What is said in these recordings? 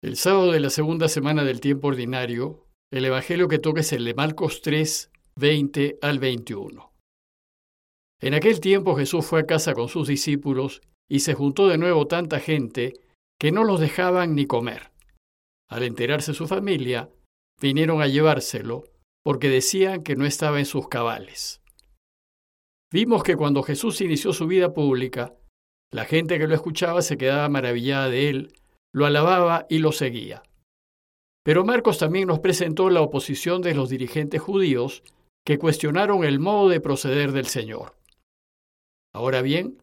El sábado de la segunda semana del tiempo ordinario, el Evangelio que toca es el de Marcos 3, 20 al 21. En aquel tiempo Jesús fue a casa con sus discípulos y se juntó de nuevo tanta gente que no los dejaban ni comer. Al enterarse su familia, vinieron a llevárselo porque decían que no estaba en sus cabales. Vimos que cuando Jesús inició su vida pública, la gente que lo escuchaba se quedaba maravillada de él lo alababa y lo seguía. Pero Marcos también nos presentó la oposición de los dirigentes judíos que cuestionaron el modo de proceder del Señor. Ahora bien,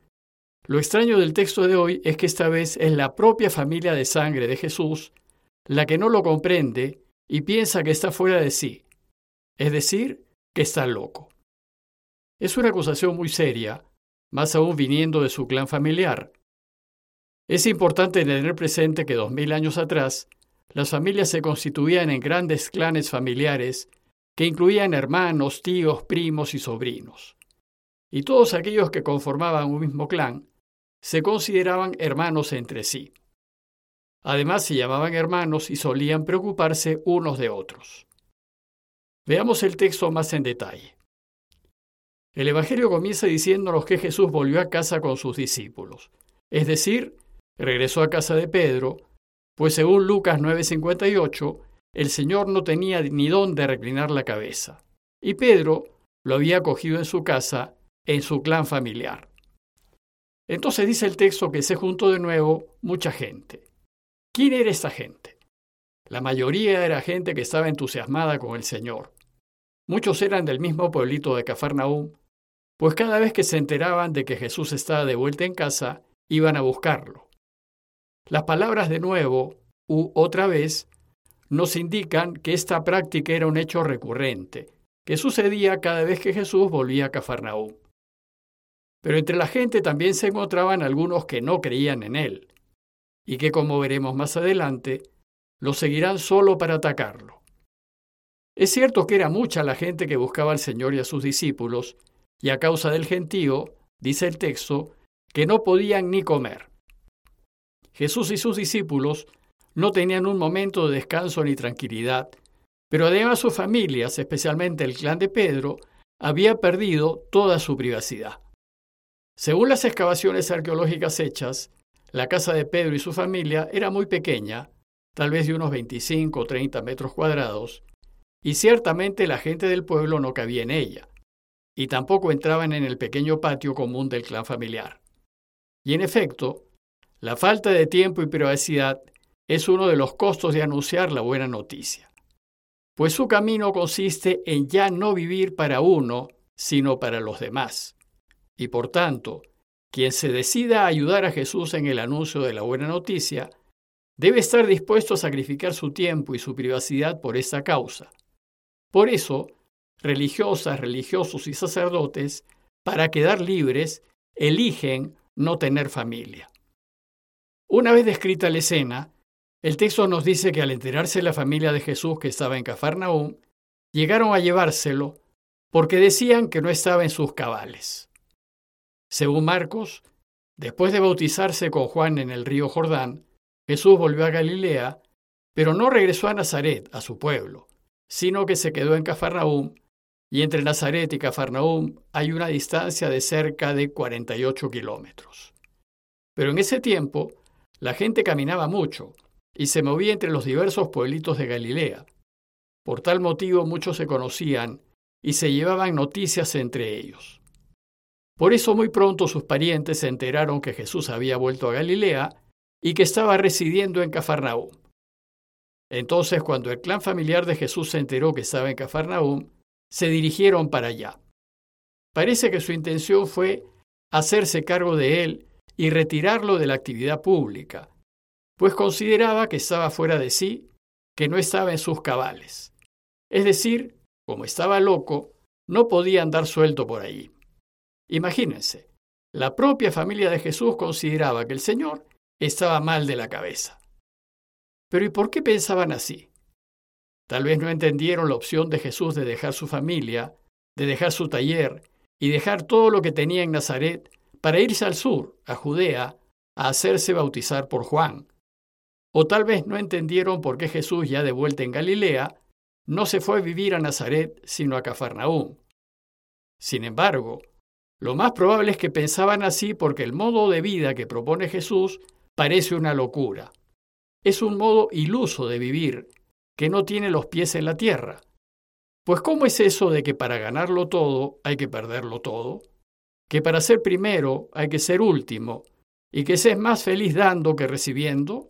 lo extraño del texto de hoy es que esta vez es la propia familia de sangre de Jesús la que no lo comprende y piensa que está fuera de sí, es decir, que está loco. Es una acusación muy seria, más aún viniendo de su clan familiar, es importante tener presente que dos mil años atrás, las familias se constituían en grandes clanes familiares que incluían hermanos, tíos, primos y sobrinos. Y todos aquellos que conformaban un mismo clan se consideraban hermanos entre sí. Además se llamaban hermanos y solían preocuparse unos de otros. Veamos el texto más en detalle. El Evangelio comienza diciéndonos que Jesús volvió a casa con sus discípulos, es decir, regresó a casa de Pedro, pues según Lucas 9:58, el Señor no tenía ni dónde reclinar la cabeza, y Pedro lo había acogido en su casa, en su clan familiar. Entonces dice el texto que se juntó de nuevo mucha gente. ¿Quién era esta gente? La mayoría era gente que estaba entusiasmada con el Señor. Muchos eran del mismo pueblito de Cafarnaúm, pues cada vez que se enteraban de que Jesús estaba de vuelta en casa, iban a buscarlo. Las palabras de nuevo u otra vez nos indican que esta práctica era un hecho recurrente, que sucedía cada vez que Jesús volvía a Cafarnaúm. Pero entre la gente también se encontraban algunos que no creían en él, y que, como veremos más adelante, lo seguirán solo para atacarlo. Es cierto que era mucha la gente que buscaba al Señor y a sus discípulos, y a causa del gentío, dice el texto, que no podían ni comer. Jesús y sus discípulos no tenían un momento de descanso ni tranquilidad, pero además sus familias, especialmente el clan de Pedro, había perdido toda su privacidad. Según las excavaciones arqueológicas hechas, la casa de Pedro y su familia era muy pequeña, tal vez de unos 25 o 30 metros cuadrados, y ciertamente la gente del pueblo no cabía en ella, y tampoco entraban en el pequeño patio común del clan familiar. Y en efecto, la falta de tiempo y privacidad es uno de los costos de anunciar la buena noticia, pues su camino consiste en ya no vivir para uno, sino para los demás. Y por tanto, quien se decida a ayudar a Jesús en el anuncio de la buena noticia, debe estar dispuesto a sacrificar su tiempo y su privacidad por esta causa. Por eso, religiosas, religiosos y sacerdotes, para quedar libres, eligen no tener familia. Una vez descrita la escena, el texto nos dice que al enterarse la familia de Jesús que estaba en Cafarnaúm, llegaron a llevárselo porque decían que no estaba en sus cabales. Según Marcos, después de bautizarse con Juan en el río Jordán, Jesús volvió a Galilea, pero no regresó a Nazaret, a su pueblo, sino que se quedó en Cafarnaúm, y entre Nazaret y Cafarnaúm hay una distancia de cerca de 48 kilómetros. Pero en ese tiempo, la gente caminaba mucho y se movía entre los diversos pueblitos de Galilea. Por tal motivo muchos se conocían y se llevaban noticias entre ellos. Por eso muy pronto sus parientes se enteraron que Jesús había vuelto a Galilea y que estaba residiendo en Cafarnaúm. Entonces, cuando el clan familiar de Jesús se enteró que estaba en Cafarnaúm, se dirigieron para allá. Parece que su intención fue hacerse cargo de él y retirarlo de la actividad pública, pues consideraba que estaba fuera de sí, que no estaba en sus cabales. Es decir, como estaba loco, no podía andar suelto por allí. Imagínense, la propia familia de Jesús consideraba que el Señor estaba mal de la cabeza. Pero ¿y por qué pensaban así? Tal vez no entendieron la opción de Jesús de dejar su familia, de dejar su taller y dejar todo lo que tenía en Nazaret para irse al sur, a Judea, a hacerse bautizar por Juan. o tal vez no entendieron por qué Jesús, ya de vuelta en Galilea, no se fue a vivir a Nazaret, sino a Cafarnaúm. Sin embargo, lo más probable es que pensaban así porque el modo de vida que propone Jesús parece una locura. Es un modo iluso de vivir, que no tiene los pies en la tierra. Pues ¿cómo es eso de que para ganarlo todo hay que perderlo todo? Que para ser primero hay que ser último, y que se es más feliz dando que recibiendo?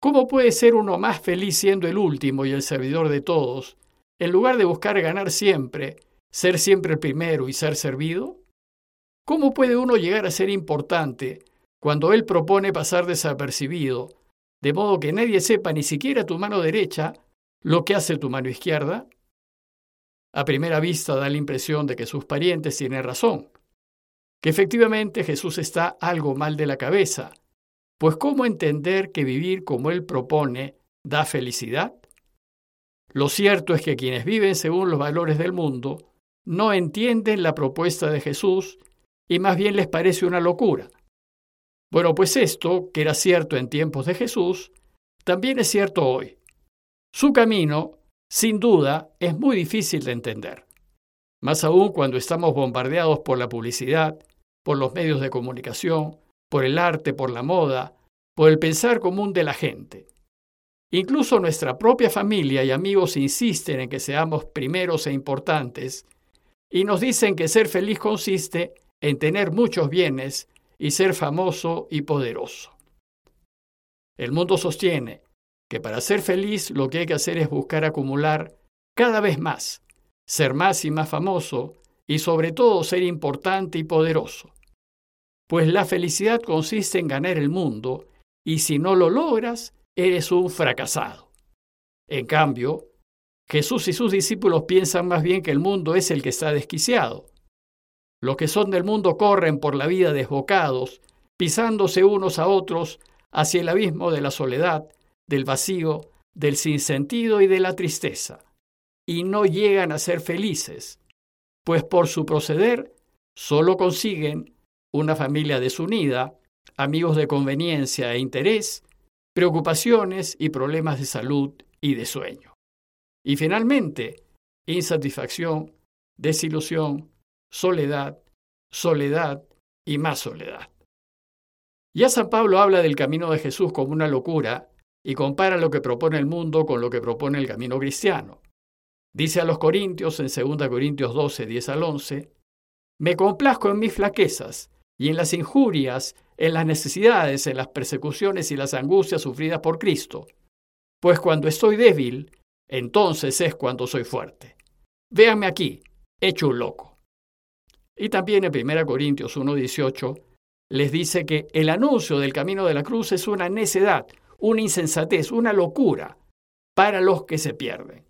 ¿Cómo puede ser uno más feliz siendo el último y el servidor de todos, en lugar de buscar ganar siempre, ser siempre el primero y ser servido? ¿Cómo puede uno llegar a ser importante cuando Él propone pasar desapercibido, de modo que nadie sepa, ni siquiera tu mano derecha, lo que hace tu mano izquierda? A primera vista da la impresión de que sus parientes tienen razón, efectivamente Jesús está algo mal de la cabeza, pues ¿cómo entender que vivir como Él propone da felicidad? Lo cierto es que quienes viven según los valores del mundo no entienden la propuesta de Jesús y más bien les parece una locura. Bueno, pues esto, que era cierto en tiempos de Jesús, también es cierto hoy. Su camino, sin duda, es muy difícil de entender, más aún cuando estamos bombardeados por la publicidad, por los medios de comunicación, por el arte, por la moda, por el pensar común de la gente. Incluso nuestra propia familia y amigos insisten en que seamos primeros e importantes y nos dicen que ser feliz consiste en tener muchos bienes y ser famoso y poderoso. El mundo sostiene que para ser feliz lo que hay que hacer es buscar acumular cada vez más, ser más y más famoso y sobre todo ser importante y poderoso pues la felicidad consiste en ganar el mundo, y si no lo logras, eres un fracasado. En cambio, Jesús y sus discípulos piensan más bien que el mundo es el que está desquiciado. Los que son del mundo corren por la vida desbocados, pisándose unos a otros hacia el abismo de la soledad, del vacío, del sinsentido y de la tristeza, y no llegan a ser felices, pues por su proceder solo consiguen una familia desunida, amigos de conveniencia e interés, preocupaciones y problemas de salud y de sueño. Y finalmente, insatisfacción, desilusión, soledad, soledad y más soledad. Ya San Pablo habla del camino de Jesús como una locura y compara lo que propone el mundo con lo que propone el camino cristiano. Dice a los Corintios en 2 Corintios 12, 10 al 11, Me complazco en mis flaquezas, y en las injurias, en las necesidades, en las persecuciones y las angustias sufridas por Cristo. Pues cuando estoy débil, entonces es cuando soy fuerte. Véanme aquí, hecho un loco. Y también en 1 Corintios 1.18 les dice que el anuncio del camino de la cruz es una necedad, una insensatez, una locura para los que se pierden.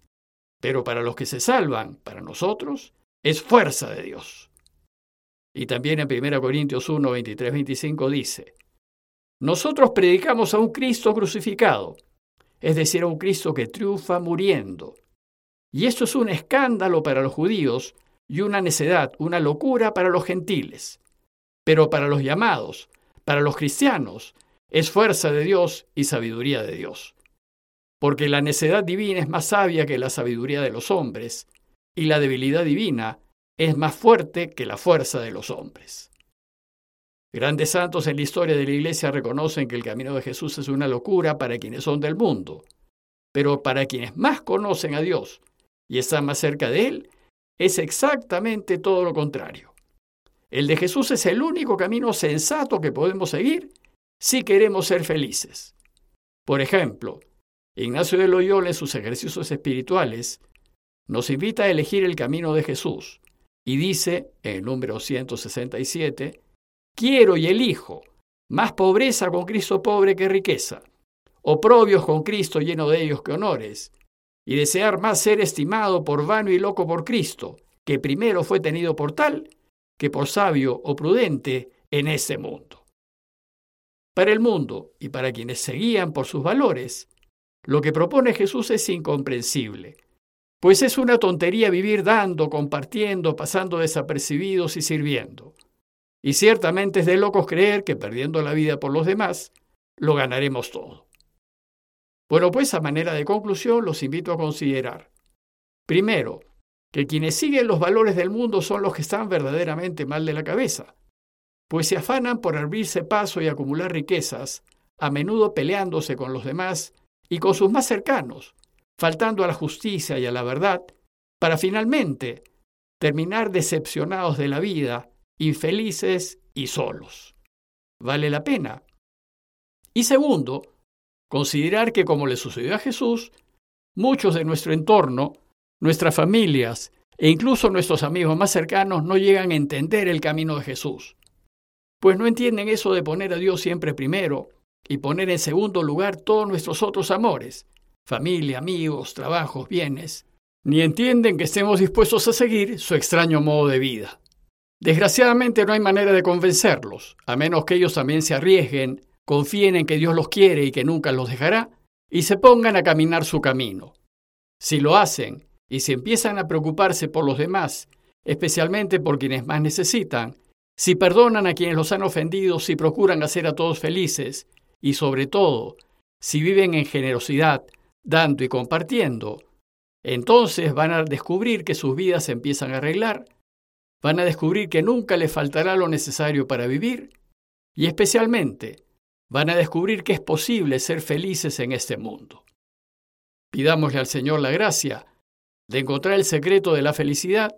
Pero para los que se salvan, para nosotros, es fuerza de Dios. Y también en 1 Corintios 1, 23, 25 dice, nosotros predicamos a un Cristo crucificado, es decir, a un Cristo que triunfa muriendo. Y esto es un escándalo para los judíos y una necedad, una locura para los gentiles. Pero para los llamados, para los cristianos, es fuerza de Dios y sabiduría de Dios. Porque la necedad divina es más sabia que la sabiduría de los hombres, y la debilidad divina es más fuerte que la fuerza de los hombres. Grandes santos en la historia de la Iglesia reconocen que el camino de Jesús es una locura para quienes son del mundo, pero para quienes más conocen a Dios y están más cerca de Él, es exactamente todo lo contrario. El de Jesús es el único camino sensato que podemos seguir si queremos ser felices. Por ejemplo, Ignacio de Loyola en sus ejercicios espirituales nos invita a elegir el camino de Jesús, y dice, en el número 167, quiero y elijo más pobreza con Cristo pobre que riqueza, oprobios con Cristo lleno de ellos que honores, y desear más ser estimado por vano y loco por Cristo, que primero fue tenido por tal, que por sabio o prudente en este mundo. Para el mundo y para quienes seguían por sus valores, lo que propone Jesús es incomprensible, pues es una tontería vivir dando, compartiendo, pasando desapercibidos y sirviendo. Y ciertamente es de locos creer que perdiendo la vida por los demás, lo ganaremos todo. Bueno, pues a manera de conclusión los invito a considerar, primero, que quienes siguen los valores del mundo son los que están verdaderamente mal de la cabeza, pues se afanan por abrirse paso y acumular riquezas, a menudo peleándose con los demás y con sus más cercanos, faltando a la justicia y a la verdad, para finalmente terminar decepcionados de la vida, infelices y solos. ¿Vale la pena? Y segundo, considerar que como le sucedió a Jesús, muchos de nuestro entorno, nuestras familias e incluso nuestros amigos más cercanos no llegan a entender el camino de Jesús, pues no entienden eso de poner a Dios siempre primero y poner en segundo lugar todos nuestros otros amores, familia, amigos, trabajos, bienes, ni entienden que estemos dispuestos a seguir su extraño modo de vida. Desgraciadamente no hay manera de convencerlos, a menos que ellos también se arriesguen, confíen en que Dios los quiere y que nunca los dejará, y se pongan a caminar su camino. Si lo hacen y si empiezan a preocuparse por los demás, especialmente por quienes más necesitan, si perdonan a quienes los han ofendido, si procuran hacer a todos felices, y sobre todo, si viven en generosidad, dando y compartiendo, entonces van a descubrir que sus vidas se empiezan a arreglar, van a descubrir que nunca les faltará lo necesario para vivir y especialmente van a descubrir que es posible ser felices en este mundo. Pidámosle al Señor la gracia de encontrar el secreto de la felicidad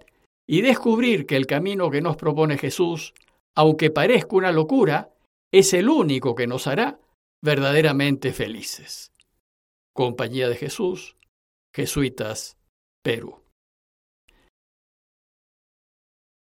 y descubrir que el camino que nos propone Jesús, aunque parezca una locura, es el único que nos hará verdaderamente felices. Compañía de Jesús, Jesuitas, Perú.